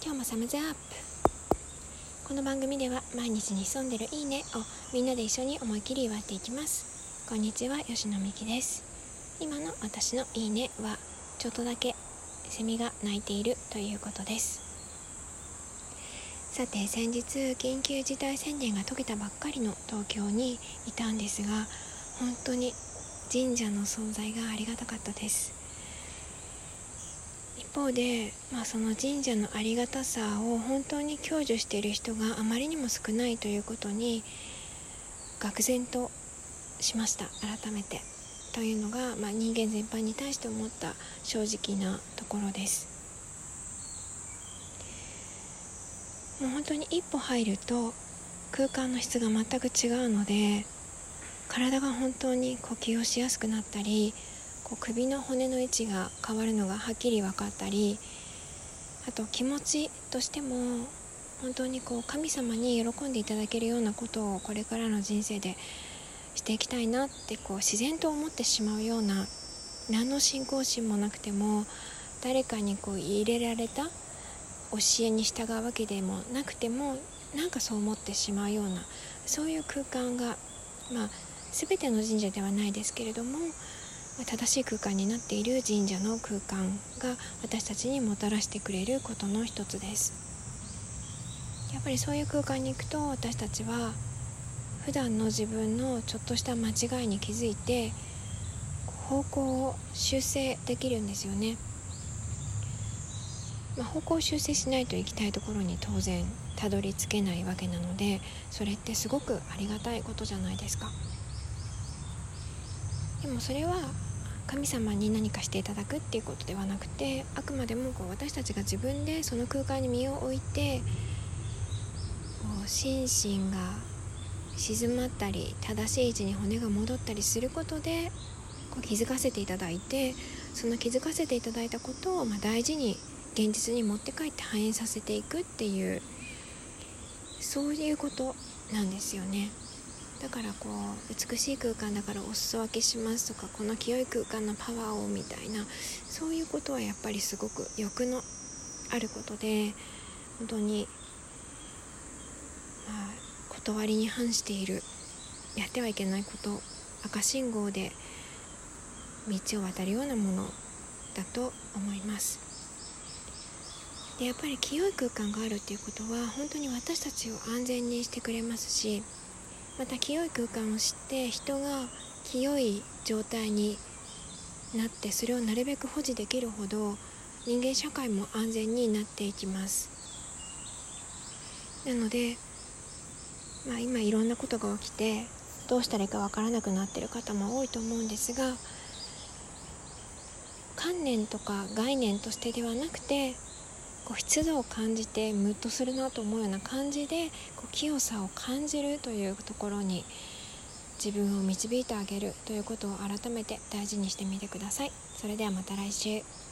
今日もサムズアップ。この番組では毎日に潜んでるいいねをみんなで一緒に思い切り祝っていきます。こんにちは吉野美希です。今の私のいいねはちょっとだけセミが鳴いているということです。さて先日緊急事態宣言が解けたばっかりの東京にいたんですが本当に神社の存在がありがたかったです。一方で、まあ、その神社のありがたさを本当に享受している人があまりにも少ないということに愕然としました改めて。というのが、まあ、人間全般に対して思った正直なところです。もう本当に一歩入ると空間の質が全く違うので体が本当に呼吸をしやすくなったりこう首の骨の位置が変わるのがはっきり分かったりあと気持ちとしても本当にこう神様に喜んでいただけるようなことをこれからの人生でしていきたいなってこう自然と思ってしまうような何の信仰心もなくても誰かにこう入れられた教えに従うわけでもなくてもなんかそう思ってしまうようなそういう空間がまあ全ての神社ではないですけれども正しい空間になっている神社の空間が私たちにもたらしてくれることの一つですやっぱりそういう空間に行くと私たちは普段の自分のちょっとした間違いに気づいて方向を修正できるんですよね、まあ、方向を修正しないと行きたいところに当然たどり着けないわけなのでそれってすごくありがたいことじゃないですか。でもそれは神様に何かしていただくっていうことではなくてあくまでもこう私たちが自分でその空間に身を置いてこう心身が静まったり正しい位置に骨が戻ったりすることでこう気づかせていただいてその気づかせていただいたことをま大事に現実に持って帰って反映させていくっていうそういうことなんですよね。だからこう美しい空間だからお裾分けしますとかこの清い空間のパワーをみたいなそういうことはやっぱりすごく欲のあることで本当に、まあ、断りに反しているやってはいけないこと赤信号で道を渡るようなものだと思います。でやっぱり清い空間があるっていうことは本当に私たちを安全にしてくれますしまた清い空間を知って人が清い状態になってそれをなるべく保持できるほど人間社会も安全になっていきます。なので、まあ、今いろんなことが起きてどうしたらいいかわからなくなってる方も多いと思うんですが観念とか概念としてではなくてこう湿度を感じてムッとするなと思うような感じでこう清さを感じるというところに自分を導いてあげるということを改めて大事にしてみてください。それではまた来週。